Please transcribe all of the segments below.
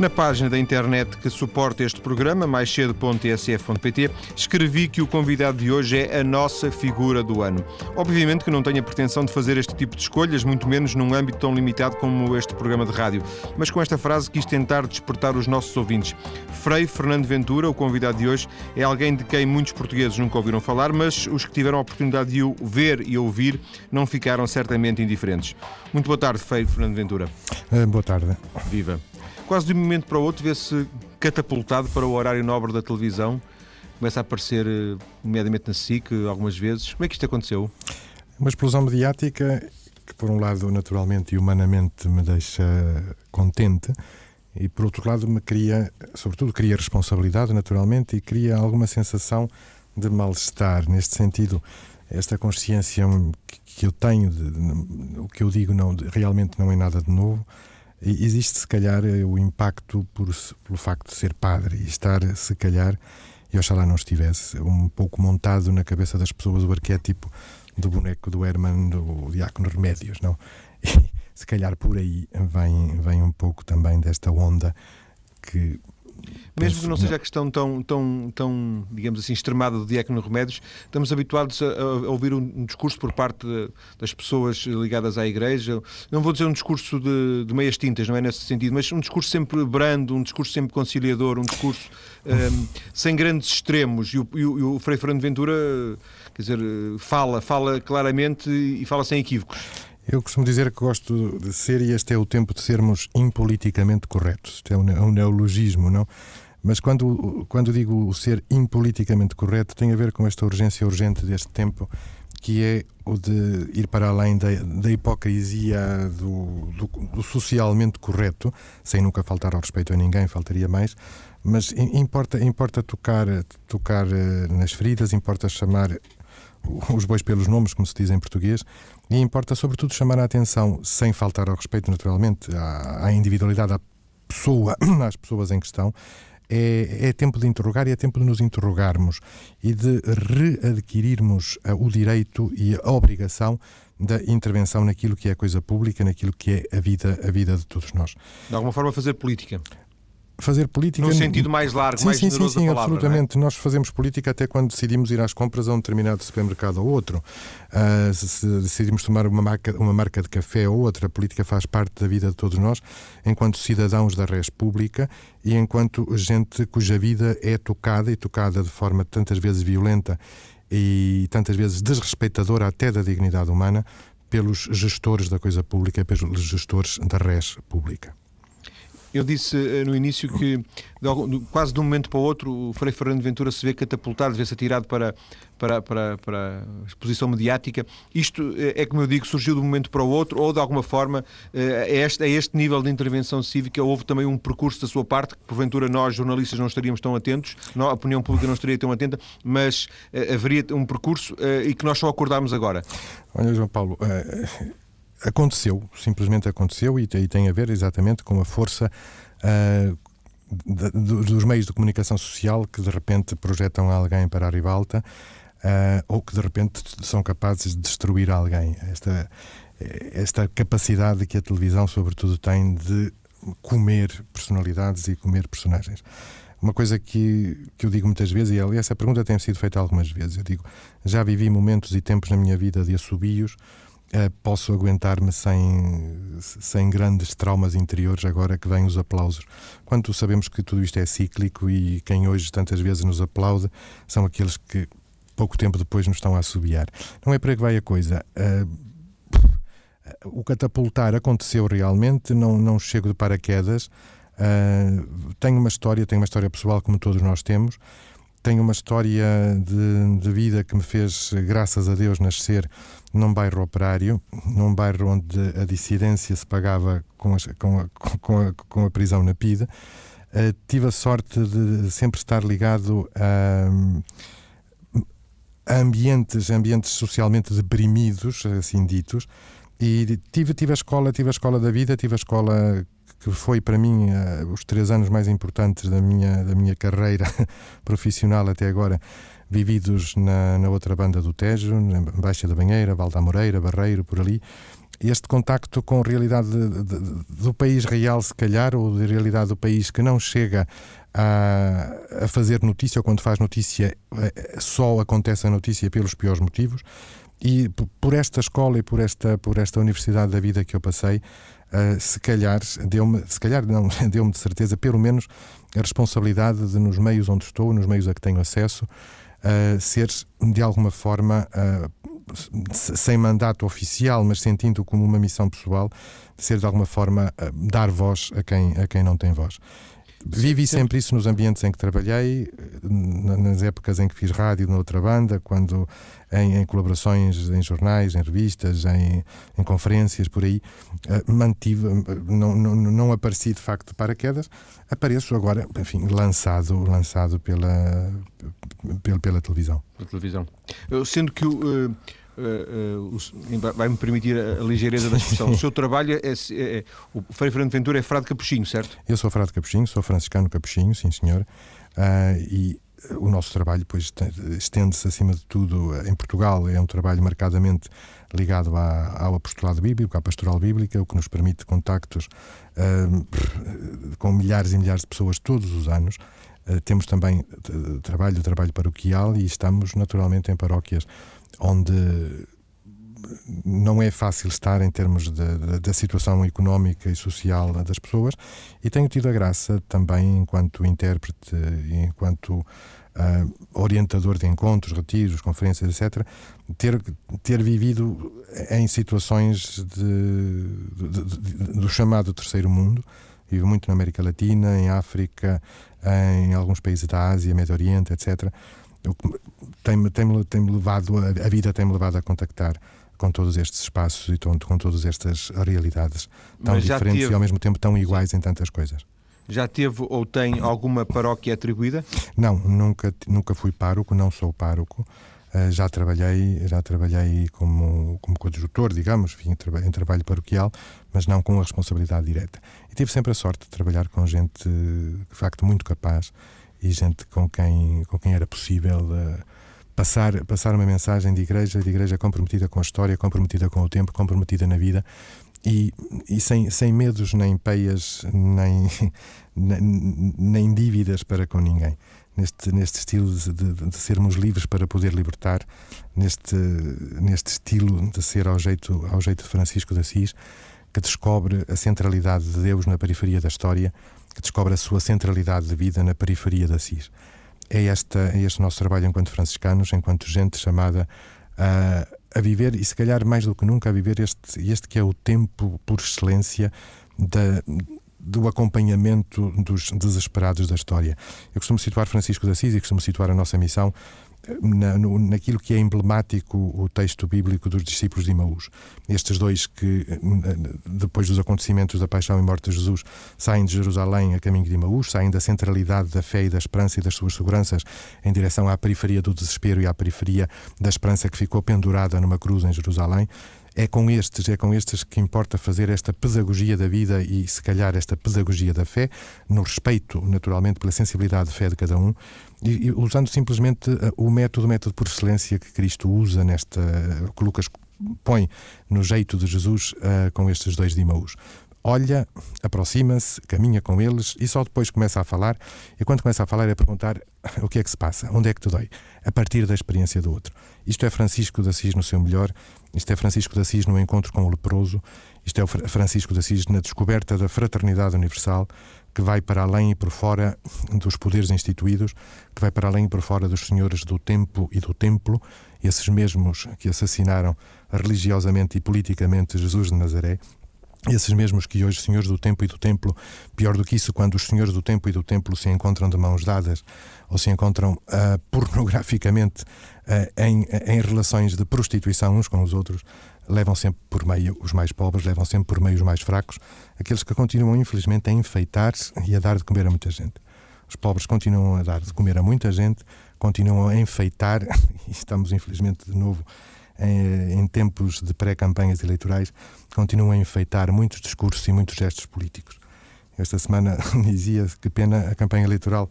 Na página da internet que suporta este programa, maiscedo.tsf.pt, escrevi que o convidado de hoje é a nossa figura do ano. Obviamente que não tenho a pretensão de fazer este tipo de escolhas, muito menos num âmbito tão limitado como este programa de rádio. Mas com esta frase quis tentar despertar os nossos ouvintes. Frei Fernando Ventura, o convidado de hoje, é alguém de quem muitos portugueses nunca ouviram falar, mas os que tiveram a oportunidade de o ver e ouvir não ficaram certamente indiferentes. Muito boa tarde, Frei Fernando Ventura. Uh, boa tarde. Viva quase de um momento para o outro vê-se catapultado para o horário nobre da televisão. Começa a aparecer, eh, nomeadamente na SIC, algumas vezes. Como é que isto aconteceu? Uma explosão mediática que, por um lado, naturalmente e humanamente me deixa contente e, por outro lado, me cria, sobretudo, cria responsabilidade, naturalmente, e cria alguma sensação de mal-estar. Neste sentido, esta consciência que eu tenho, de, o que eu digo não, realmente não é nada de novo existe se calhar eh, o impacto por, pelo facto de ser padre e estar, se calhar, e oxalá não estivesse, um pouco montado na cabeça das pessoas o arquétipo do boneco do Herman, do Diácono Remédios, não? E se calhar por aí vem, vem um pouco também desta onda que mesmo que não seja a questão tão, tão, tão, digamos assim, extremada do Diácono Remédios, estamos habituados a, a ouvir um, discurso por parte de, das pessoas ligadas à Igreja. Não vou dizer um discurso de, de, meias tintas, não é nesse sentido, mas um discurso sempre brando, um discurso sempre conciliador, um discurso um, sem grandes extremos. E o, e o, e o Frei Fernando Ventura, quer dizer, fala, fala claramente e fala sem equívocos. Eu costumo dizer que gosto de ser, e este é o tempo de sermos impoliticamente corretos. Isto é um, é um neologismo, não? Mas quando, quando digo o ser impoliticamente correto, tem a ver com esta urgência urgente deste tempo, que é o de ir para além da, da hipocrisia do, do, do, socialmente correto, sem nunca faltar ao respeito a ninguém, faltaria mais, mas importa, importa tocar, tocar eh, nas feridas, importa chamar os bois pelos nomes, como se diz em português, e importa sobretudo chamar a atenção, sem faltar ao respeito, naturalmente, à, à individualidade, à pessoa, às pessoas em questão. É, é, tempo de interrogar e é tempo de nos interrogarmos e de readquirirmos uh, o direito e a obrigação da intervenção naquilo que é a coisa pública, naquilo que é a vida, a vida de todos nós. De alguma forma, fazer política fazer política. No sentido mais largo, sim, mais sim, generoso sim, sim, palavra, é? absolutamente. É? Nós fazemos política até quando decidimos ir às compras a um determinado supermercado ou outro. Uh, se decidimos tomar uma marca, uma marca de café ou outra, a política faz parte da vida de todos nós, enquanto cidadãos da res pública e enquanto gente cuja vida é tocada e tocada de forma tantas vezes violenta e tantas vezes desrespeitadora até da dignidade humana pelos gestores da coisa pública, pelos gestores da res pública. Eu disse uh, no início que de, quase de um momento para o outro o Frei Fernando Ventura se vê catapultado, vê-se atirado para, para, para, para a exposição mediática. Isto é, é, como eu digo, surgiu de um momento para o outro ou de alguma forma é este, é este nível de intervenção cívica houve também um percurso da sua parte que porventura nós jornalistas não estaríamos tão atentos, a opinião pública não estaria tão atenta, mas haveria um percurso e que nós só acordámos agora. Olha, João Paulo, uh, aconteceu, simplesmente aconteceu e, e tem a ver exatamente com a força uh, de, de, dos meios de comunicação social que de repente projetam alguém para a ribalta uh, ou que de repente são capazes de destruir alguém. Esta, esta capacidade que a televisão, sobretudo, tem de comer personalidades e comer personagens. Uma coisa que, que eu digo muitas vezes, e essa pergunta tem sido feita algumas vezes. Eu digo, já vivi momentos e tempos na minha vida de assobios posso aguentar-me sem, sem grandes traumas interiores agora que vêm os aplausos. Quando sabemos que tudo isto é cíclico e quem hoje tantas vezes nos aplaude são aqueles que pouco tempo depois nos estão a assobiar. Não é para que vai a coisa. Uh, o catapultar aconteceu realmente, não, não chego de paraquedas. Uh, tenho uma história, tenho uma história pessoal como todos nós temos. Tenho uma história de, de vida que me fez, graças a Deus, nascer num bairro operário, num bairro onde a dissidência se pagava com, as, com, a, com, a, com a prisão na PIDE. Uh, tive a sorte de sempre estar ligado a, a, ambientes, ambientes socialmente deprimidos, assim ditos, e tive, tive a escola, tive a escola da vida, tive a escola que foi para mim uh, os três anos mais importantes da minha, da minha carreira profissional até agora, vividos na, na outra banda do Tejo, na Baixa da Banheira, Valda Moreira, Barreiro, por ali. este contacto com a realidade de, de, do país real, se calhar, ou da realidade do país que não chega a, a, fazer notícia, ou quando faz notícia, eh, só acontece a notícia pelos piores motivos. E por esta escola e por esta, por esta universidade da vida que eu passei, uh, se calhar deu-me, se calhar não, deu-me de certeza, pelo menos, a responsabilidade de, nos meios onde estou, nos meios a que tenho acesso, uh, ser de alguma forma uh, sem mandato oficial, mas sentindo como uma missão pessoal, ser de alguma forma dar voz a quem, a quem não tem voz. Vivi sempre isso nos ambientes em que trabalhei, nas épocas em que fiz rádio na outra banda, quando em, em colaborações em jornais, em revistas, em, em conferências, por aí, uh, mantive, não, não, não apareci de facto de paraquedas, apareço agora, enfim, lançado, lançado pela, pela, pela televisão. Pela televisão. Sendo que o. Uh Uh, uh, vai-me permitir a, a, ligeireza da expressão. o seu trabalho é, é, é, O Frei Fernando Ventura é frade capuchinho, certo? Eu sou frade capuchinho, sou franciscano capuchinho, sim senhor. Uh, e o nosso trabalho, pois, estende-se acima de tudo em Portugal. É um trabalho marcadamente ligado à, ao apostolado bíblico, à pastoral bíblica, o que nos permite contactos com milhares e milhares de pessoas todos os anos. temos também trabalho, trabalho paroquial e estamos naturalmente em paróquias onde não é fácil estar em termos da situação económica e social das pessoas e tenho tido a graça também enquanto intérprete e enquanto uh, orientador de encontros, retiros, conferências, etc., ter, ter vivido em situações de, de, de, do chamado terceiro mundo. Vivo muito na América Latina, em África, em alguns países da Ásia, Médio Oriente, etc tem-me tem tem levado, a vida tem-me levado a contactar com todos estes espaços e com, com todas estas realidades tão diferentes teve... e ao mesmo tempo tão iguais em tantas coisas. Já teve ou tem alguma paróquia atribuída? Não, nunca, nunca fui pároco, não sou pároco. Uh, já trabalhei, já trabalhei como, como coadjutor, digamos, enfim, em trabalho paroquial, mas não com a responsabilidade direta. E tive sempre a sorte de trabalhar com gente, de facto, muito capaz e gente com quem, com quem era possível uh, passar, passar uma mensagem de igreja, de igreja comprometida com a história, comprometida com o tempo, comprometida na vida e, e sem, sem medos, nem peias, nem, nem, nem dívidas para com ninguém. Neste, neste estilo de, de, de, sermos livres para poder libertar, neste, neste estilo de ser ao jeito, ao jeito de Francisco de Assis, que descobre a centralidade de Deus na periferia da história descobre a sua centralidade de vida na periferia da Assis. É, esta, é este nosso trabalho enquanto franciscanos, enquanto gente chamada a, a viver, e se calhar mais do que nunca, a viver este, este que é o tempo por excelência da, do acompanhamento dos desesperados da história. Eu costumo situar Francisco de Assis e costumo situar a nossa missão na, no, naquilo que é emblemático o texto bíblico dos discípulos de Imaús. Estes dois que, depois dos acontecimentos da paixão e morte de Jesus, saem de Jerusalém a caminho de Imaús, saem da centralidade da fé e da esperança e das suas seguranças em direção à periferia do desespero e à periferia da esperança que ficou pendurada numa cruz em Jerusalém é com estes, é com estes que importa fazer esta pedagogia da vida e, se calhar, esta pedagogia da fé, no respeito, naturalmente, pela sensibilidade de fé de cada um, e, e usando simplesmente uh, o método, o método por excelência que Cristo usa nesta, que Lucas põe no jeito de Jesus uh, com estes dois de Imaús olha, aproxima-se, caminha com eles e só depois começa a falar. E quando começa a falar é perguntar o que é que se passa, onde é que te dói, a partir da experiência do outro. Isto é Francisco de Assis no seu melhor, isto é Francisco de Assis no encontro com o leproso, isto é Francisco de Assis na descoberta da fraternidade universal, que vai para além e por fora dos poderes instituídos, que vai para além e por fora dos senhores do tempo e do templo, esses mesmos que assassinaram religiosamente e politicamente Jesus de Nazaré, esses mesmos que hoje, senhores do tempo e do templo, pior do que isso, quando os senhores do tempo e do templo se encontram de mãos dadas ou se encontram uh, pornograficamente uh, em, em relações de prostituição uns com os outros, levam sempre por meio os mais pobres, levam sempre por meio os mais fracos, aqueles que continuam, infelizmente, a enfeitar-se e a dar de comer a muita gente. Os pobres continuam a dar de comer a muita gente, continuam a enfeitar, e estamos, infelizmente, de novo em, em tempos de pré-campanhas eleitorais, continuam a enfeitar muitos discursos e muitos gestos políticos. Esta semana dizia que pena a campanha eleitoral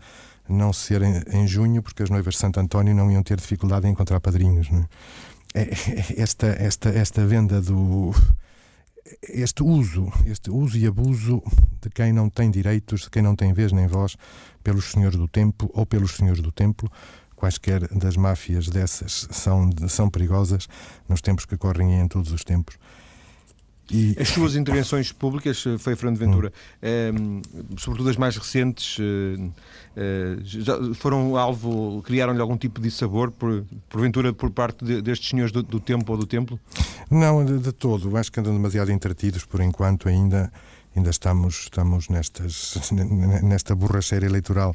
não ser em, em, junho, porque as noivas de Santo António não iam ter dificuldade em encontrar padrinhos. É? É, esta, esta, esta venda do este uso, este uso e abuso de quem não tem direitos, de quem não tem vez nem voz, pelos senhores do tempo ou pelos senhores do templo, quaisquer das máfias dessas são, são perigosas nos tempos que correm e em todos os tempos. E... As suas intervenções públicas, eh, foi Fernando Ventura, hum. sobretudo as mais recentes, eh, eh, foram alvo, criaram-lhe algum tipo de sabor, por, porventura, por parte de, destes senhores do, do tempo ou do templo? Não, de, de todo. Acho que andam demasiado entretidos por enquanto ainda. Ainda estamos, estamos nestas, nesta borracheira eleitoral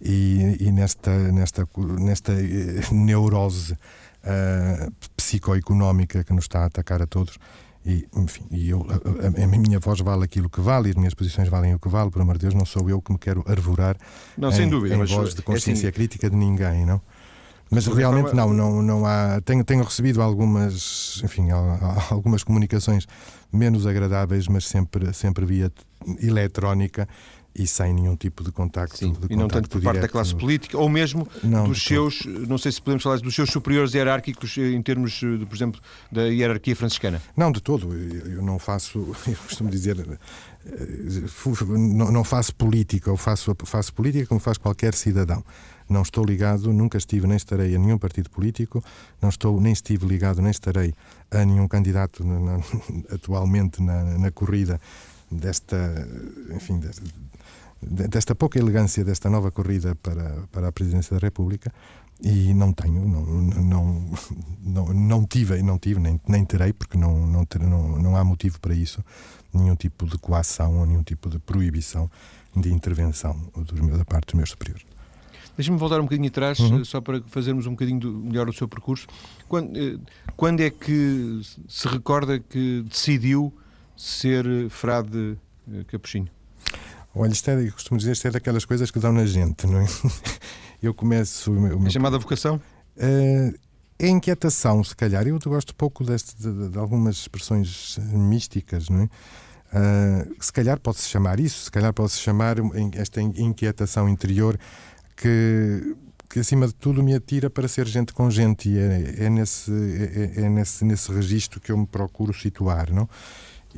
e, e nesta, nesta, nesta neurose uh, psicoeconómica que nos está a atacar a todos. E, enfim, e eu, a, a, minha voz vale aquilo que vale e as minhas posições valem o que vale, por amor de Deus, não sou eu que me quero arvorar não, em, sem dúvida, em voz de consciência é assim, crítica de ninguém, não? Mas realmente não, não, não há. Tenho, tenho recebido algumas, enfim, algumas comunicações menos agradáveis, mas sempre, sempre via eletrónica e sem nenhum tipo de contacto. Sim, de e não tanto por parte da classe política, ou mesmo não, dos seus, não sei se podemos falar dos seus superiores hierárquicos eh, em termos, de, por exemplo, da hierarquia franciscana. Não, de todo. Eu não faço, eu costumo dizer, eh, não faço política, ou faço, faço política como faz qualquer cidadão. Não estou ligado, nunca estive nem estarei a nenhum partido político, não estou nem estive ligado nem estarei a nenhum candidato na, na, atualmente na, na corrida desta, enfim, desta, desta pouca elegância desta nova corrida para, para a presidência da República e não tenho, não, não, não, não tive, não tive nem, nem terei, porque não, não, ter, não, não há motivo para isso, nenhum tipo de coação ou nenhum tipo de proibição de intervenção dos, da parte dos meus superiores. Deixa-me voltar um bocadinho atrás, uhum. só para fazermos um bocadinho do, melhor o seu percurso. Quando, eh, quando é que se recorda que decidiu ser frade eh, capuchinho? Olha, isto é, eu costumo dizer, isto é daquelas coisas que dão na gente, não é? Eu começo. O meu, é chamada vocação? Uh, é inquietação, se calhar. Eu gosto pouco deste, de, de, algumas expressões místicas, não é? Uh, se calhar pode-se chamar isso, se calhar pode-se chamar esta inquietação interior que, que, acima de tudo, me atira para ser gente com gente. E é, é, nesse, é, é nesse, nesse registro que eu me procuro situar, não?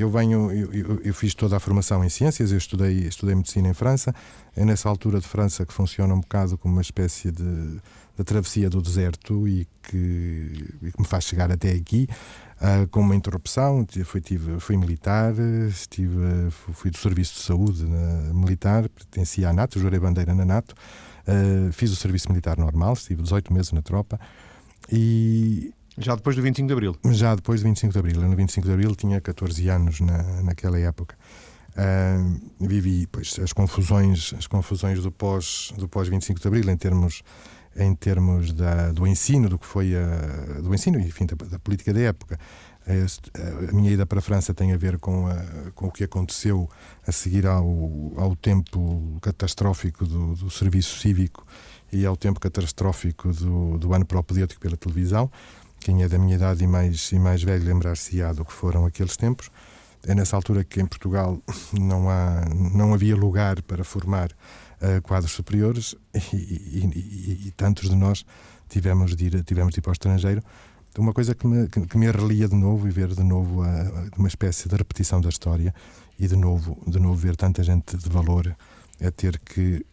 Eu venho, eu, eu, fiz toda a formação em ciências, eu estudei, estudei medicina em França. É nessa altura de França que funciona um bocado como uma espécie de, de travessia do deserto e que, e que me faz chegar até aqui. Uh, com uma interrupção, fui, tive, fui militar, estive, fui do Serviço de Saúde militar, pertencia à NATO, jurei bandeira na NATO, uh, fiz o serviço militar normal, estive 18 meses na tropa e já depois do 25 de Abril? Já depois do 25 de Abril. Eu no 25 de Abril tinha 14 anos na, naquela época. Uh, vivi pois, as confusões, as confusões do pós do pós 25 de Abril em termos em termos da, do ensino, do que foi a, do ensino e enfim da, da política da época. A, minha ida para a França tem a ver com, a, com o que aconteceu a seguir ao, ao tempo catastrófico do, do serviço cívico e ao tempo catastrófico do, do ano propedêutico pela televisão. Quem é da minha idade e mais, e mais velho lembrar-se-á do que foram aqueles tempos. É nessa altura que em Portugal não, há, não havia lugar para formar uh, quadros superiores e, e, e, tantos de nós tivemos de ir, tivemos de ir para o estrangeiro. Uma coisa que me, que, me arrelia de novo e ver de novo uh, uma espécie de repetição da história e de novo, de novo ver tanta gente de valor a ter que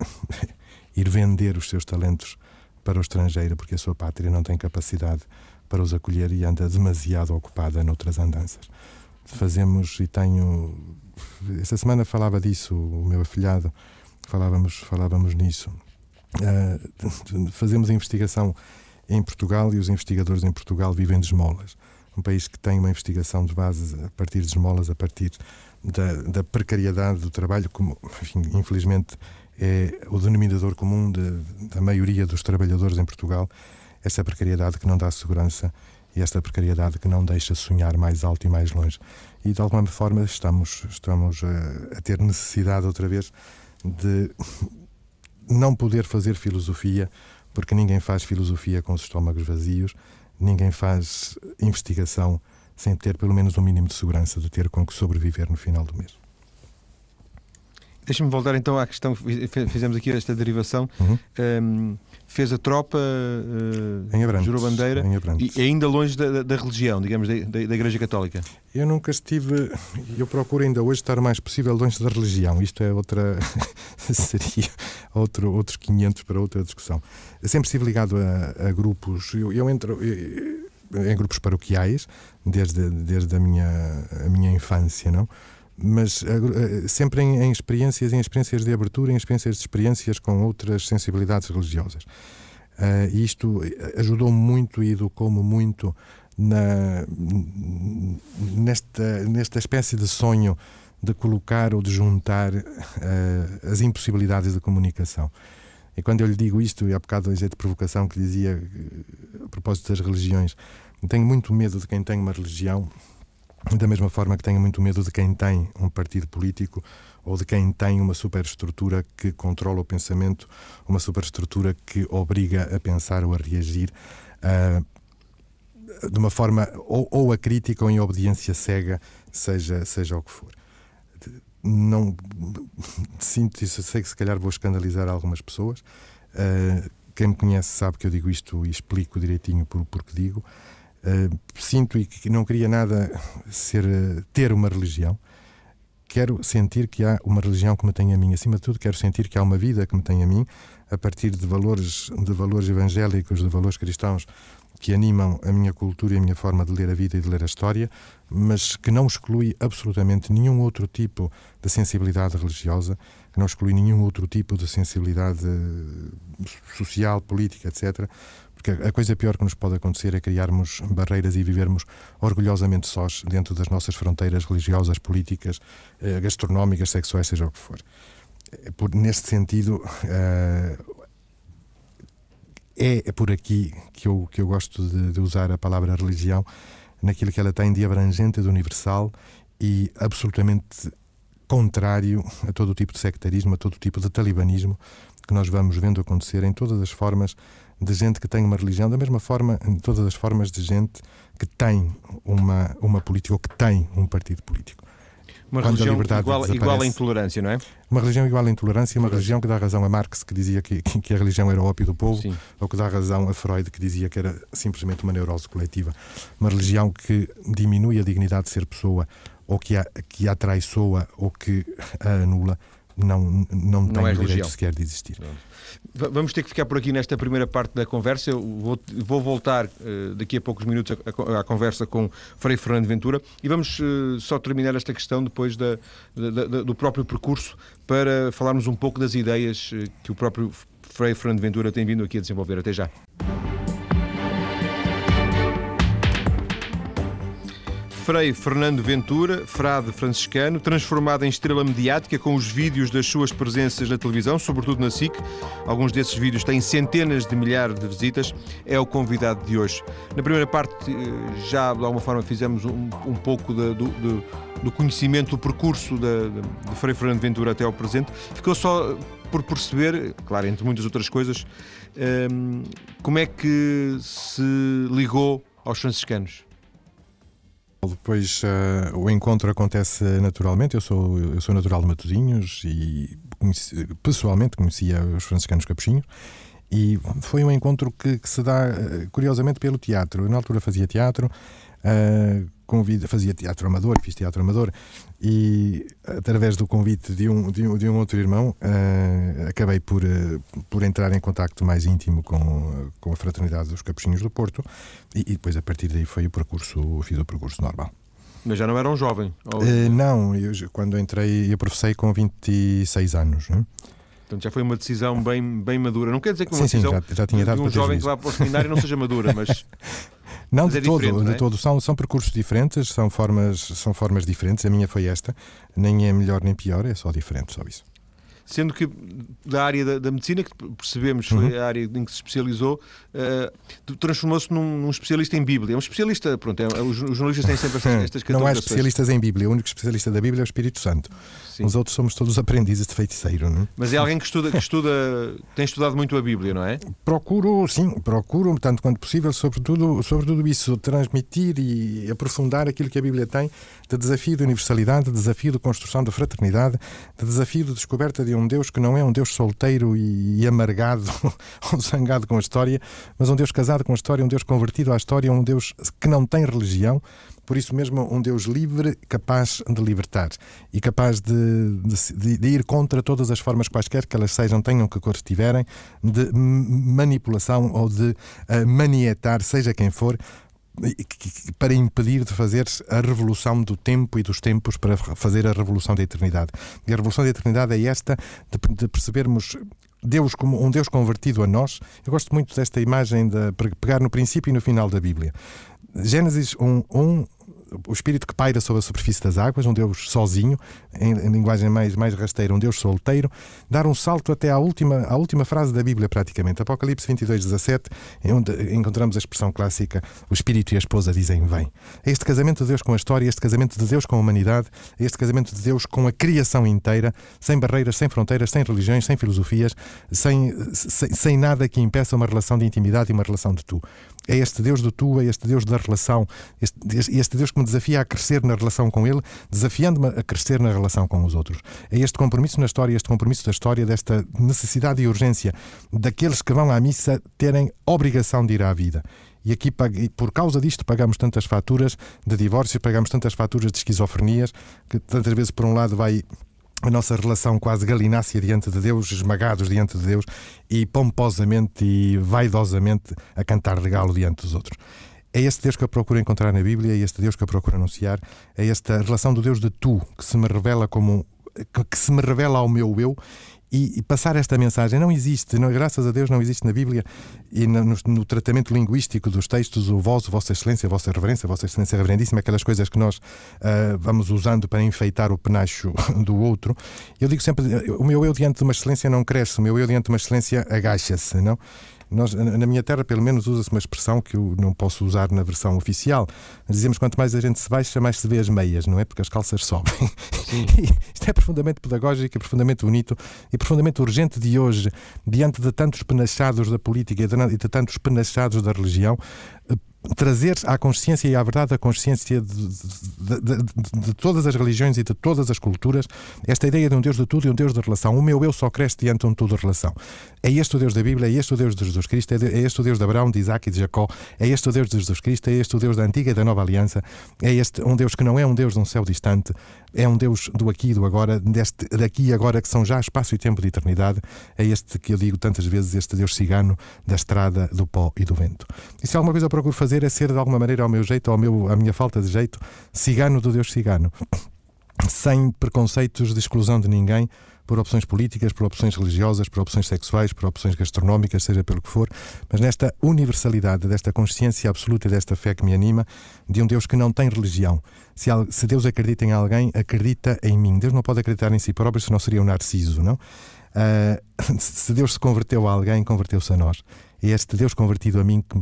ir vender os seus talentos para o estrangeiro porque a sua pátria não tem capacidade para os acolher e anda demasiado ocupada noutras andanças. Fazemos e tenho. Esta semana falava disso, o meu afilhado, falávamos, falávamos nisso. Uh, fazemos a investigação em Portugal e os investigadores em Portugal vivem de esmolas. Um país que tem uma investigação de base a partir de esmolas, a partir da, da precariedade do trabalho, como enfim, infelizmente é o denominador comum de, da maioria dos trabalhadores em Portugal esta precariedade que não dá segurança e esta precariedade que não deixa sonhar mais alto e mais longe. E de alguma forma estamos, estamos a, eh, a ter necessidade outra vez de não poder fazer filosofia, porque ninguém faz filosofia com os estômagos vazios, ninguém faz investigação sem ter pelo menos um mínimo de segurança de ter com que sobreviver no final do mês. Deixa-me voltar então à questão que fizemos aqui esta derivação. Uhum. Um, fez a tropa, uh, em Abrantes, jurou bandeira e ainda longe da, da religião, digamos, da, da, Igreja Católica. Eu nunca estive, eu procuro ainda hoje estar o mais possível longe da religião. Isto é outra, seria outro, outros 500 para outra discussão. Eu sempre estive ligado a, a grupos, eu, eu entro em grupos paroquiais desde, desde a, minha, a minha infância, não? Mas uh, sempre em, em, experiências, em experiências de abertura, em experiências de experiências com outras sensibilidades religiosas. Uh, isto ajudou muito e educou-me muito na, nesta, nesta espécie de sonho de colocar ou de juntar uh, as impossibilidades da comunicação. E quando eu lhe digo isto, e há bocado é de provocação que dizia a propósito das religiões, tenho muito medo de quem tem uma religião da mesma forma que tenho muito medo de quem tem um partido político ou de quem tem uma superestrutura que controla o pensamento, uma superestrutura que obriga a pensar ou a reagir uh, de uma forma ou, ou, a crítica ou em obediência cega, seja, seja o que for. Não sinto isso, sei que se calhar vou escandalizar algumas pessoas. Uh, quem me conhece sabe que eu digo isto e explico direitinho por, porque digo. Uh, sinto e que não queria nada ser uh, ter uma religião. Quero sentir que há uma religião que me tem a mim. Acima de tudo, quero sentir que há uma vida que me tem a mim, a partir de valores, de valores evangélicos, de valores cristãos que animam a minha cultura e a minha forma de ler a vida e de ler a história, mas que não exclui absolutamente nenhum outro tipo de sensibilidade religiosa, que não exclui nenhum outro tipo de sensibilidade eh, social, política, etc., porque a coisa pior que nos pode acontecer é criarmos barreiras e vivermos orgulhosamente sós dentro das nossas fronteiras religiosas, políticas, eh, gastronómicas, sexuais, seja o que for. Eh, por, neste sentido, uh, é por aqui que eu, que eu gosto de, de usar a palavra religião, naquilo que ela tem de abrangente, de universal e absolutamente contrário a todo o tipo de sectarismo, a todo o tipo de talibanismo que nós vamos vendo acontecer em todas as formas de gente que tem uma religião, da mesma forma, em todas as formas de gente que tem uma, uma política ou que tem um partido político. Uma Quando religião igual, igual à intolerância, não é? Uma religião igual à intolerância, uma religião que dá razão a Marx, que dizia que, que a religião era o ópio do povo, Sim. ou que dá razão a Freud, que dizia que era simplesmente uma neurose coletiva. Uma religião que diminui a dignidade de ser pessoa, ou que a, que a traiçoa, ou que a anula, não, não, não tem é direito religião. sequer de existir. Não. Vamos ter que ficar por aqui nesta primeira parte da conversa. Eu vou, vou voltar uh, daqui a poucos minutos à, conversa com Frei Fernando Ventura e vamos uh, só terminar esta questão depois da, da, da, do próprio percurso para falarmos um pouco das ideias uh, que o próprio Frei Fernando Ventura tem vindo aqui a desenvolver. Até já. Frei Fernando Ventura, frade franciscano, transformado em estrela mediática com os vídeos das suas presenças na televisão, sobretudo na SIC. Alguns desses vídeos têm centenas de milhares de visitas. É o convidado de hoje. Na primeira parte, eh, já de alguma forma fizemos um, um pouco de, do, do, conhecimento do percurso de, de, de Frei Fernando Ventura até ao presente. Ficou só por perceber, claro, entre muitas outras coisas, ehm, como é que se ligou aos franciscanos. Depois uh, o encontro acontece naturalmente. Eu sou, eu sou natural de Matosinhos e conheci, pessoalmente conhecia os franciscanos capuchinhos. E foi um encontro que, que se dá, uh, curiosamente, pelo teatro. Eu, na altura, fazia teatro, uh, convida, fazia teatro amador, fiz teatro amador, e através do convite de um, de um, de um outro irmão, uh, acabei por, uh, por entrar em contacto mais íntimo com, com a Fraternidade dos Capuchinhos do Porto, e, e, depois a partir daí foi o percurso, fiz o percurso normal. Mas já não era um jovem? Ou... Não, eu, quando entrei, eu professei com 26 anos, não é? Portanto, já foi uma decisão bem, bem madura. Não quer dizer que uma sim, decisão sim, já, já tinha de um jovem que vá para o seminário não seja madura, mas Não, de é todo, de é? todo. São, são percursos diferentes, são formas, são formas diferentes. A minha foi esta. Nem é melhor nem pior, é só diferente, só isso. Sendo que da área da, da medicina, que percebemos foi uhum. a área em que se especializou, uh, transformou-se num, num, especialista em Bíblia. É um especialista, pronto, é, os, os, jornalistas têm sempre estas, estas Não há especialistas em Bíblia, o único especialista da Bíblia é o Espírito Santo. Sim. Os outros somos todos aprendizes de feiticeiro, não é? Mas é alguém que estuda, que estuda, tem estudado muito a Bíblia, não é? Procuro, sim, procuro, tanto quanto possível, sobretudo, sobretudo isso, transmitir e aprofundar aquilo que a Bíblia tem de desafio de universalidade, de desafio de construção da fraternidade, de desafio de descoberta de um Deus que não é um Deus solteiro e, e amargado ou zangado com a história, mas um Deus casado com a história, um Deus convertido à história, um Deus que não tem religião, por isso mesmo um Deus livre, capaz de libertar e capaz de, de, de, ir contra todas as formas quaisquer que elas sejam, tenham que cores tiverem, de manipulação ou de uh, manietar, seja quem for, para impedir de fazer a revolução do tempo e dos tempos para fazer a revolução da eternidade. E a revolução da eternidade é esta de, de percebermos Deus como um Deus convertido a nós. Eu gosto muito desta imagem de pegar no princípio e no final da Bíblia. Gênesis 1, 1 o espírito que paira sobre a superfície das águas, um Deus sozinho, em, em, linguagem mais, mais rasteira, um Deus solteiro, dar um salto até à última, à última frase da Bíblia, praticamente. Apocalipse 22, 17, onde encontramos a expressão clássica: o espírito e a esposa dizem vem. É este casamento de Deus com a história, este casamento de Deus com a humanidade, é este casamento de Deus com a criação inteira, sem barreiras, sem fronteiras, sem religiões, sem filosofias, sem, sem, sem nada que impeça uma relação de intimidade e uma relação de tu. É este Deus do tu, é este Deus da relação, este, este Deus que me desafia a crescer na relação com Ele, desafiando-me a crescer na relação com os outros. É este compromisso na história, este compromisso da história, desta necessidade e urgência daqueles que vão à missa terem obrigação de ir à vida. E aqui, por causa disto, pagamos tantas faturas de divórcio, pagamos tantas faturas de esquizofrenias, que tantas vezes, por um lado, vai a nossa relação quase galinácea diante de Deus, esmagados diante de Deus e pomposamente e vaidosamente a cantar de galo diante dos outros. É este Deus que eu procuro encontrar na Bíblia, é este Deus que eu procuro anunciar, é esta relação do Deus de tu que se me revela como que se me revela ao meu eu e, e, passar esta mensagem. Não existe, não, graças a Deus, não existe na Bíblia e no, no, no, tratamento linguístico dos textos o vós, Vossa Excelência, Vossa Reverência, Vossa Excelência Reverendíssima, aquelas coisas que nós uh, vamos usando para enfeitar o penacho do outro. Eu digo sempre: o meu eu diante de uma excelência não cresce, o meu eu diante de uma excelência agacha-se, não? Nós, na minha terra, pelo menos, usa-se uma expressão que eu não posso usar na versão oficial. Dizemos quanto mais a gente se baixa, mais se vê as meias, não é? Porque as calças sobem. Isto é profundamente pedagógico, profundamente bonito e profundamente urgente de hoje, diante de tantos penachados da política e de, de tantos penachados da religião, trazer à consciência e à verdade a consciência de, de, de, de, todas as religiões e de todas as culturas esta ideia de um Deus de tudo e um Deus de relação. O meu eu só cresce diante de um tudo de relação. É este o Deus da Bíblia, é este o Deus de Jesus Cristo, é, é este o Deus de Abraão, de Isaac e de Jacó, é este o Deus de Jesus Cristo, é este o Deus da antiga e da nova aliança, é este um Deus que não é um Deus de um céu distante, é um Deus do aqui e do agora, deste, daqui e agora que são já espaço e tempo de eternidade, é este que eu digo tantas vezes, este Deus cigano da estrada, do pó e do vento. E se alguma coisa eu procuro fazer é ser de alguma maneira ao meu jeito, ao meu, à minha falta de jeito, cigano do Deus cigano, sem preconceitos de exclusão de ninguém, por opções políticas, por opções religiosas, por opções sexuais, por opções gastronómicas, seja pelo que for, mas nesta universalidade, desta consciência absoluta e desta fé que me anima, de um Deus que não tem religião. Se, se Deus acredita em alguém, acredita em mim. Deus não pode acreditar em si próprio, senão seria um narciso, não? Uh, se Deus se converteu a alguém, converteu-se a nós. É este Deus convertido a mim que,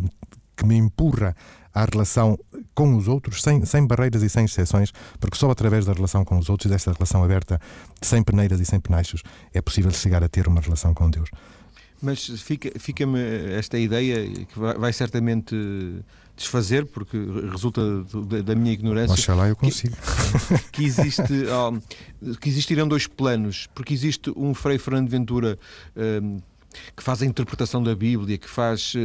que me empurra à relação com os outros, sem, sem barreiras e sem exceções, porque só através da relação com os outros, desta relação aberta, sem peneiras e sem penachos, é possível chegar a ter uma relação com Deus. Mas fica-me fica esta ideia que vai, vai, certamente desfazer, porque resulta da minha ignorância. Oxalá eu consigo. Que, que existe, oh, que existirão dois planos, porque existe um Frei Fernando Ventura. Um, que faz a interpretação da Bíblia, que faz uh,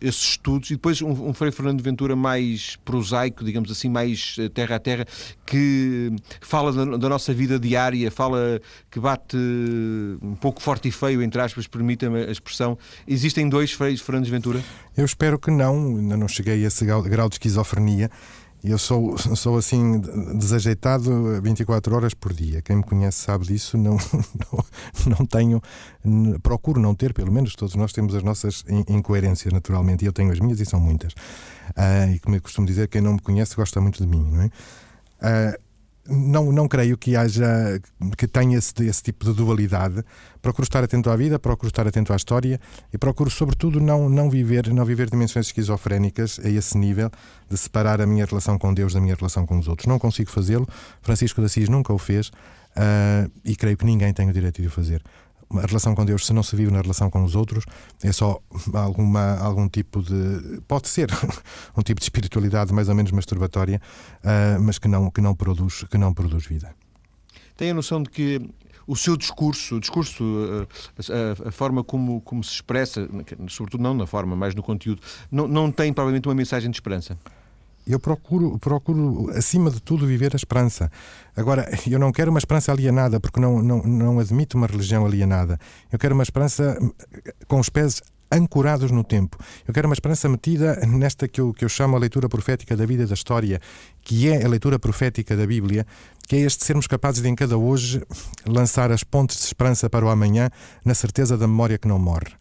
esses estudos, e depois um, um Frei Fernando Ventura mais prosaico, digamos assim, mais uh, terra a terra, que fala da, da, nossa vida diária, fala que bate um pouco forte e feio, entre aspas, permita-me a expressão. Existem dois Freis Fernandes Ventura? Eu espero que não, ainda não cheguei a esse grau de esquizofrenia. Eu sou, sou assim desajeitado 24 horas por dia. Quem me conhece sabe disso. Não, não, não tenho, procuro não ter, pelo menos todos nós temos as nossas incoerências naturalmente. E eu tenho as minhas e são muitas. Uh, e como eu costumo dizer, quem não me conhece gosta muito de mim, não é? Uh, não, não creio que haja que tenha esse, esse tipo de dualidade. Procuro estar atento à vida, procuro estar atento à história e procuro, sobretudo, não, não viver não viver dimensões esquizofrénicas a esse nível de separar a minha relação com Deus da minha relação com os outros. Não consigo fazê-lo. Francisco de Assis nunca o fez uh, e creio que ninguém tem o direito de o fazer a relação com Deus, se não se vive na relação com os outros, é só alguma, algum tipo de. Pode ser um tipo de espiritualidade mais ou menos masturbatória, uh, mas que não, que, não produz, que não produz vida. Tem a noção de que o seu discurso, o discurso, ah, a, a, forma como, como se expressa, sobretudo não na forma, mas no conteúdo, não, não tem provavelmente uma mensagem de esperança? Eu procuro, procuro, acima de tudo, viver a esperança. Agora, eu não quero uma esperança alienada, porque não, não, não admito uma religião alienada. Eu quero uma esperança com os pés ancorados no tempo. Eu quero uma esperança metida nesta que eu, que eu chamo a leitura profética da vida e da história, que é a leitura profética da Bíblia, que é este sermos capazes de, em cada hoje, lançar as pontes de esperança para o amanhã, na certeza da memória que não morre.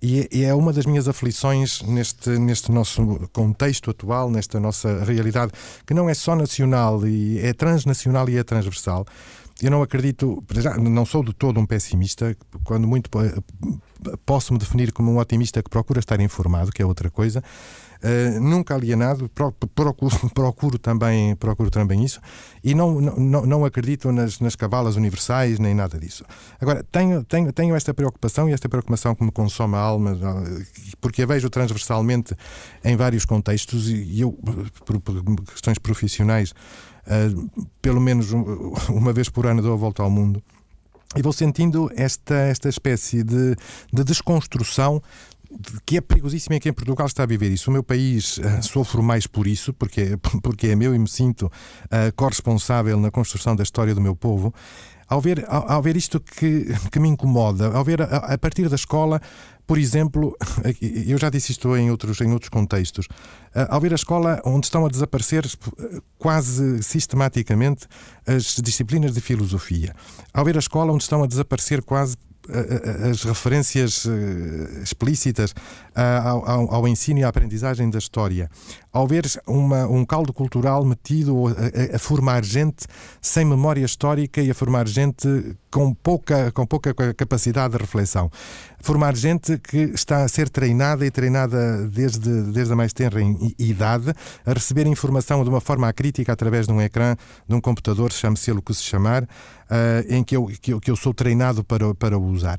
E, e, é uma das minhas aflições neste, neste nosso contexto atual, nesta nossa realidade, que não é só nacional, e é transnacional e é transversal. Eu não acredito, não sou de todo um pessimista, quando muito posso me definir como um otimista que procura estar informado, que é outra coisa. Uh, nunca alienado, procuro, procuro, também, procuro também isso e não, não, não acredito nas, nas cavalas universais nem nada disso. Agora, tenho, tenho, tenho esta preocupação e esta preocupação que me consome a alma, porque a vejo transversalmente em vários contextos e eu, por, por questões profissionais, uh, pelo menos uma vez por ano dou a volta ao mundo. E vou sentindo esta, esta espécie de, de desconstrução que é perigosíssimo é que em Portugal está a viver isso. O meu país uh, sofro mais por isso, porque, porque é meu e me sinto uh, corresponsável na construção da história do meu povo. Ao ver, ao, ao ver isto que, que me incomoda, ao ver a, a partir da escola por exemplo, eu já disse isto em outros, em outros contextos, ao ver a escola onde estão a desaparecer eh, quase sistematicamente as disciplinas de filosofia, ao ver a escola onde estão a desaparecer quase as referências eh, explícitas ao, ao, ao, ensino e à aprendizagem da história, ao ver uma, um caldo cultural metido a, a, formar gente sem memória histórica e a formar gente com pouca, com pouca capacidade de reflexão, formar gente que está a ser treinada e treinada desde, desde a mais tenra idade a receber informação de uma forma crítica através de um ecrã, de um computador, chame-se o que se chamar, uh, em que eu, que eu, que eu sou treinado para, para usar.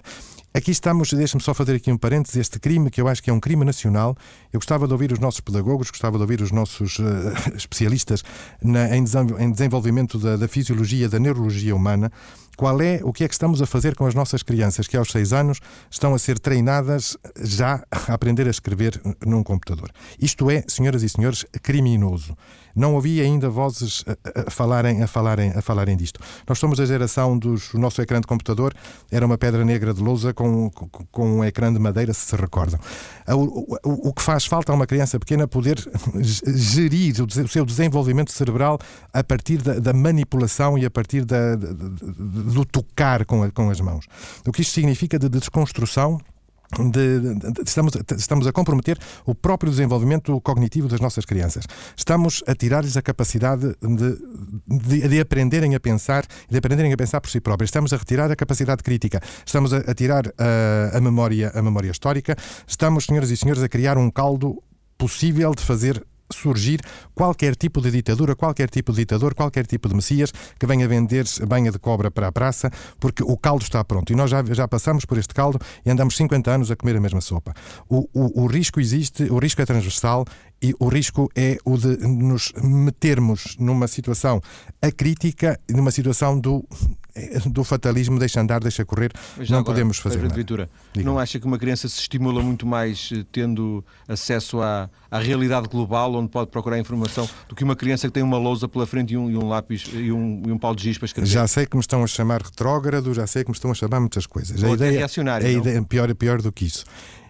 Aqui estamos, deixa-me só fazer aqui um parênteses, este crime que eu acho que é um crime nacional. Eu gostava de ouvir os nossos pedagogos, gostava de ouvir os nossos uh, especialistas na, em, desenvolvimento da, da fisiologia, da neurologia humana, qual é o que é que estamos a fazer com as nossas crianças que aos seis anos estão a ser treinadas já a aprender a escrever num computador. Isto é, senhoras e senhores, criminoso. Não ouvi ainda vozes a, a, falarem, a, falarem, a falarem disto. Nós somos a geração dos. O nosso ecrã de computador era uma pedra negra de lousa com, com, com um ecrã de madeira, se se recordam. O, o, o, que faz falta a uma criança pequena poder gerir o, seu desenvolvimento cerebral a partir da, da manipulação e a partir da, do tocar com, a, com as mãos. O que isto significa de desconstrução de, de, de, estamos, estamos a comprometer o próprio desenvolvimento cognitivo das nossas crianças. Estamos a tirar-lhes a capacidade de, de, aprenderem a pensar, de aprenderem a pensar por si próprios. Estamos a retirar a capacidade crítica. Estamos a, a tirar a, a, memória, a memória histórica. Estamos, senhoras e senhores, a criar um caldo possível de fazer surgir qualquer tipo de ditadura, qualquer tipo de ditador, qualquer tipo de Messias que venha vender banha de cobra para a praça, porque o caldo está pronto. E nós já, já passamos por este caldo e andamos 50 anos a comer a mesma sopa. O, o, o risco existe, o risco é transversal e o risco é o de nos metermos numa situação acrítica, numa situação do do fatalismo, deixa andar, deixa correr, não agora, podemos fazer nada. Vitura, não acha que uma criança se estimula muito mais eh, tendo acesso à, à realidade global, onde pode procurar informação, do que uma criança que tem uma lousa pela frente e um, e um lápis e um, e um pau de giz para escrever? Já sei que me estão a chamar retrógrado, já sei que me estão a chamar muitas coisas. Ou a ideia, reacionário, a ideia, pior, pior do que isso.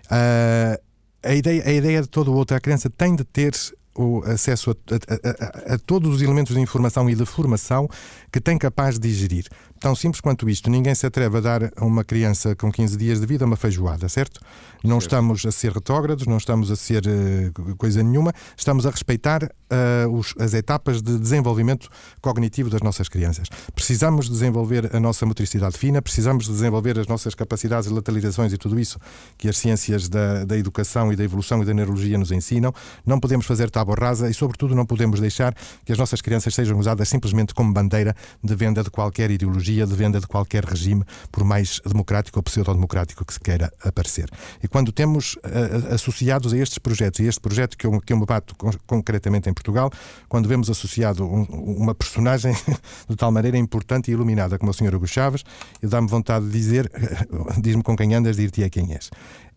Uh, a ideia, a ideia de todo o outro, a criança tem de ter o acesso a, a, a, a, todos os elementos de informação e de formação que tem capaz de digerir. Tão simples quanto isto. Ninguém se atreve a dar a uma criança com 15 dias de vida uma feijoada, certo? Não certo. estamos a ser retrógrados, não estamos a ser uh, coisa nenhuma, estamos a respeitar uh, os, as etapas de desenvolvimento cognitivo das nossas crianças. Precisamos desenvolver a nossa motricidade fina, precisamos desenvolver as nossas capacidades e lateralizações e tudo isso que as ciências da, da educação e da evolução e da neurologia nos ensinam. Não podemos fazer tábua rasa e, sobretudo, não podemos deixar que as nossas crianças sejam usadas simplesmente como bandeira de venda de qualquer ideologia, de venda de qualquer regime, por mais democrático ou pseudo-democrático que se queira aparecer. E quando temos uh, associados a estes projetos, e este projeto que eu, que eu me bato con concretamente em Portugal, quando vemos associado um, uma personagem de tal maneira importante e iluminada como o Sr. Hugo Chaves, dá-me vontade de dizer, diz-me com quem andas, dir-te a quem és.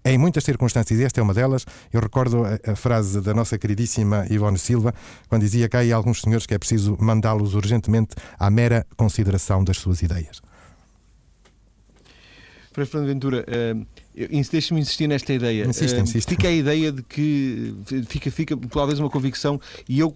Em muitas circunstâncias, esta é uma delas, eu recordo a, a, frase da nossa queridíssima Ivone Silva, quando dizia que há alguns senhores que é preciso mandá-los urgentemente à mera consideração das suas ideias. Fernando Ventura, uh, Deixe-me insistir nesta ideia. Insiste, uh, insiste. Fica a ideia de que fica, fica talvez uma convicção, e eu,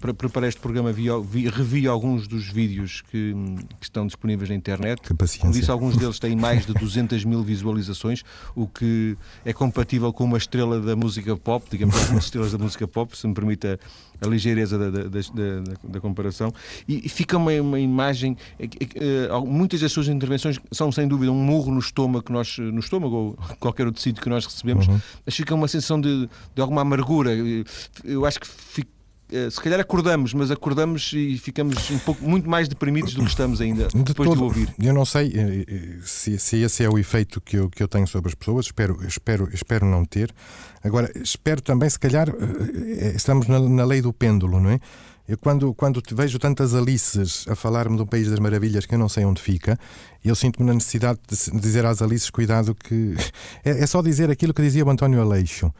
para preparar este programa, vi, vi, revi alguns dos vídeos que, que, estão disponíveis na internet. Que paciência. Como disse, alguns deles têm mais de 200 mil visualizações, o que é compatível com uma estrela da música pop, digamos, algumas estrelas da música pop, se me permite a, ligeireza da, da, da, da, comparação. E, fica uma, uma imagem. Uh, muitas das suas intervenções são, sem dúvida, um murro no estômago, nós, no estômago qualquer outro sítio que nós recebemos, uhum. mas fica uma sensação de, de alguma amargura. Eu acho que fica eh, se calhar acordamos, mas acordamos e ficamos um pouco, muito mais deprimidos do que estamos ainda de depois todo, de ouvir. Eu não sei eh, eh, se, se, esse é o efeito que eu, que eu tenho sobre as pessoas, espero, espero, espero não ter. Agora, espero também, se calhar, estamos na, na lei do pêndulo, não é? Eu, quando, quando vejo tantas Alices a falar-me de um país das maravilhas que eu não sei onde fica, eu sinto-me na necessidade de dizer às Alices: cuidado, que. É, é só dizer aquilo que dizia o António Aleixo.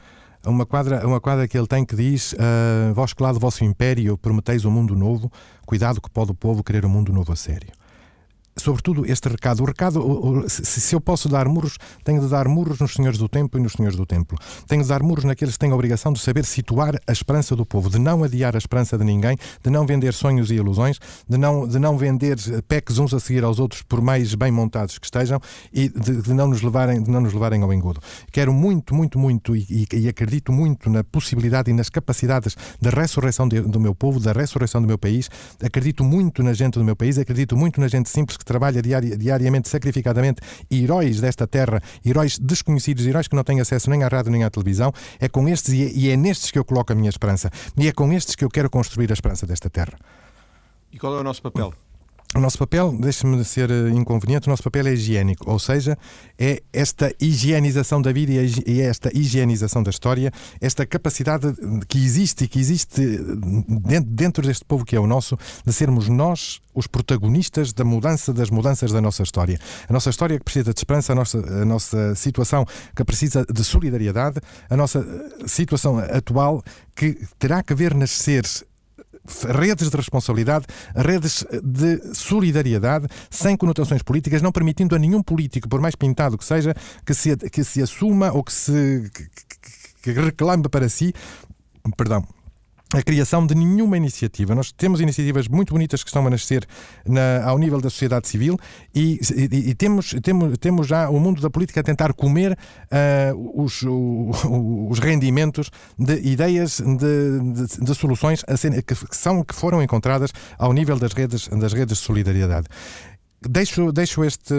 Uma quadra, uma quadra que ele tem que diz: uh, Vós que lá do vosso império prometeis um mundo novo, cuidado que pode o povo querer um mundo novo a sério sobretudo este recado. O recado, se, eu posso dar murros, tenho de dar murros nos senhores do templo e nos senhores do templo. Tenho de dar murros naqueles que têm a obrigação de saber situar a esperança do povo, de não adiar a esperança de ninguém, de não vender sonhos e ilusões, de não, de não vender pecs uns a seguir aos outros, por mais bem montados que estejam, e de, de não, nos levarem, de não nos levarem ao engodo. Quero muito, muito, muito, e, e acredito muito na possibilidade e nas capacidades da ressurreição de, do meu povo, da ressurreição do meu país. Acredito muito na gente do meu país, acredito muito na gente simples que trabalha diari diariamente, sacrificadamente, heróis desta terra, heróis desconhecidos, heróis que não têm acesso nem à rádio nem à televisão, é com estes é, e é nestes que eu coloco a minha esperança. E é com estes que eu quero construir a esperança desta terra. E qual é o nosso papel? O nosso papel, deixe-me ser eh, inconveniente, o nosso papel é higiênico, ou seja, é esta higienização da vida e esta higienização da história, esta capacidade que existe e que existe dentro deste povo que é o nosso, de sermos nós os protagonistas da mudança das mudanças da nossa história. A nossa história que precisa de esperança, a nossa, a nossa situação que precisa de solidariedade, a nossa eh, situação atual que terá que ver nascer redes de responsabilidade, redes de solidariedade, sem conotações políticas, não permitindo a nenhum político, por mais pintado que seja, que se, que se assuma ou que se que, que reclame para si, perdão, a criação de nenhuma iniciativa. Nós temos iniciativas muito bonitas que estão a nascer na, ao nível da sociedade civil e, e, e, temos, temos, temos já o mundo da política a tentar comer uh, os, o, os rendimentos de ideias, de, de, de soluções ser, que, são, que foram encontradas ao nível das redes, das redes de solidariedade deixo, deixo este,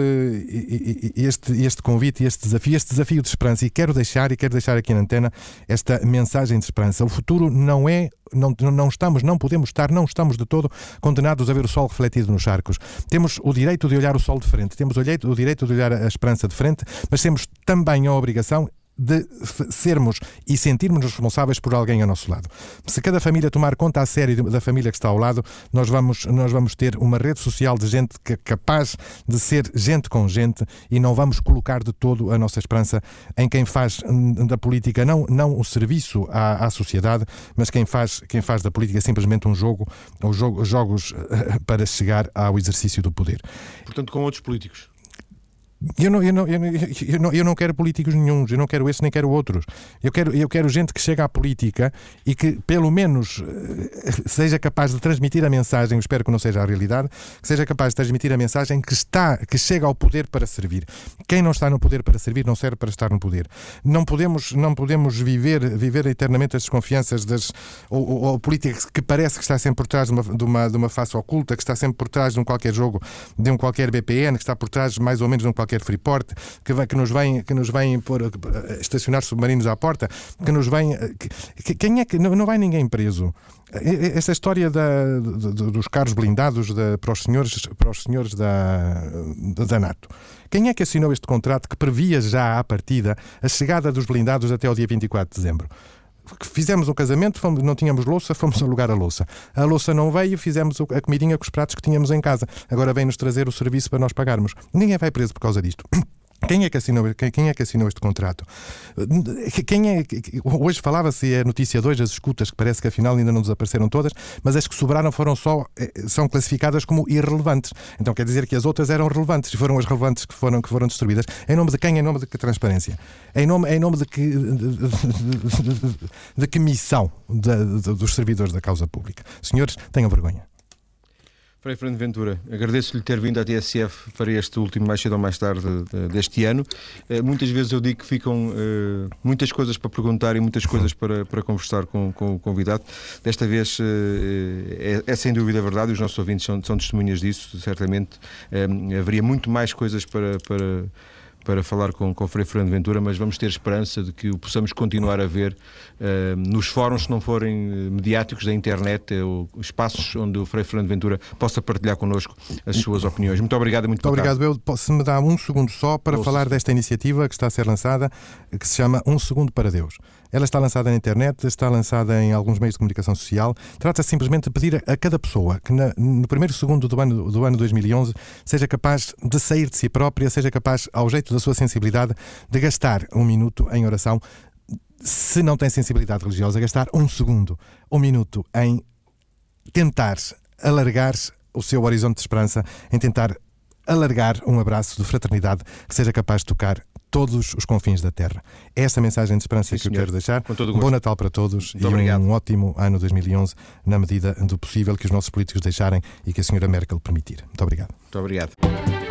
este, este convite, este desafio, este desafio de esperança e quero deixar e quero deixar aqui na antena esta mensagem de esperança. O futuro não é, não, não estamos, não podemos estar, não estamos de todo condenados a ver o sol refletido nos charcos. Temos o direito de olhar o sol de frente, temos o direito, o direito de olhar a esperança de frente, mas temos também a obrigação de sermos e sentirmos responsáveis por alguém ao nosso lado. Se cada família tomar conta a sério da família que está ao lado, nós vamos, nós vamos ter uma rede social de gente que é capaz de ser gente com gente e não vamos colocar de todo a nossa esperança em quem faz da política não, não o serviço à, à sociedade, mas quem faz, quem faz da política simplesmente um jogo, ou jogo, jogos para chegar ao exercício do poder. Portanto, com outros políticos Eu não, eu, não, eu, não, eu, não, quero políticos nenhums, eu não quero esse nem quero outros. Eu quero, eu quero gente que chega à política e que, pelo menos, eh, seja capaz de transmitir a mensagem, espero que não seja a realidade, que seja capaz de transmitir a mensagem que está, que chega ao poder para servir. Quem não está no poder para servir não serve para estar no poder. Não podemos, não podemos viver, viver eternamente as desconfianças das ou, ou, ou política que parece que está sempre por trás de uma, de, uma, de uma face oculta, que está sempre por trás de um qualquer jogo, de um qualquer BPN, que está por trás mais ou menos de um qualquer Freeport, que, que nos vem, que nos vem por, eh, estacionar submarinos à porta, que nos vem. Eh, que, quem é que. Não, não vai ninguém preso. Esta história da, dos carros blindados da, para os senhores, para os senhores da, da NATO. Quem é que assinou este contrato que previa já à partida a chegada dos blindados até ao dia 24 de dezembro? Fizemos um casamento, fomos, não tínhamos louça, fomos alugar a louça. A louça não veio, fizemos a comidinha com os pratos que tínhamos em casa. Agora vem-nos trazer o serviço para nós pagarmos. Ninguém vai preso por causa disto. Quem é, que assinou, quem é que assinou este contrato? Quem é, hoje falava-se, é notícia de hoje, as escutas, que parece que afinal ainda não desapareceram todas, mas as que sobraram foram só, eh, são classificadas como irrelevantes. Então quer dizer que as outras eram relevantes e foram as relevantes que foram, que foram destruídas. Em nome de quem? Em nome de que transparência? Em nome, em nome de, que, de, de, de que missão dos servidores da causa pública? Senhores, tenham vergonha. Frei Fernando Ventura, agradeço-lhe ter vindo à TSF para este último mais cedo ou mais tarde deste ano. Eh, muitas vezes eu digo que ficam uh, muitas coisas para perguntar e muitas coisas para, para conversar com, com o convidado. Desta vez uh, é, é, sem dúvida verdade, os nossos ouvintes são, são testemunhas disso, certamente. haveria muito mais coisas para, para para falar com, com o Frei Fernando Ventura, mas vamos ter esperança de que o possamos continuar a ver uh, nos fóruns, se não forem eh, mediáticos da internet, uh, espaços onde o Frei Fernando Ventura possa partilhar connosco as suas opiniões. Muito obrigado. Muito, muito obrigado. Eu, se me dá um segundo só para Ouça. falar desta iniciativa que está a ser lançada, que se chama Um Segundo para Deus. Ela está lançada na internet, está lançada em alguns meios de comunicação social. Trata-se simplesmente de pedir a cada pessoa que na, no primeiro segundo do ano, do ano 2011 seja capaz de sair de si própria, seja capaz, ao jeito da sua sensibilidade, de gastar um minuto em oração. Se não tem sensibilidade religiosa, gastar um segundo, um minuto em tentar alargar o seu horizonte de esperança, em tentar alargar um abraço de fraternidade que seja capaz de tocar todos os confins da Terra. É essa mensagem de esperança Sim, que senhor. eu quero deixar. Bom Natal para todos Muito e obrigado. um ótimo ano 2011, na medida do possível que os nossos políticos deixarem e que a senhora Merkel permitir. Muito obrigado. Muito obrigado.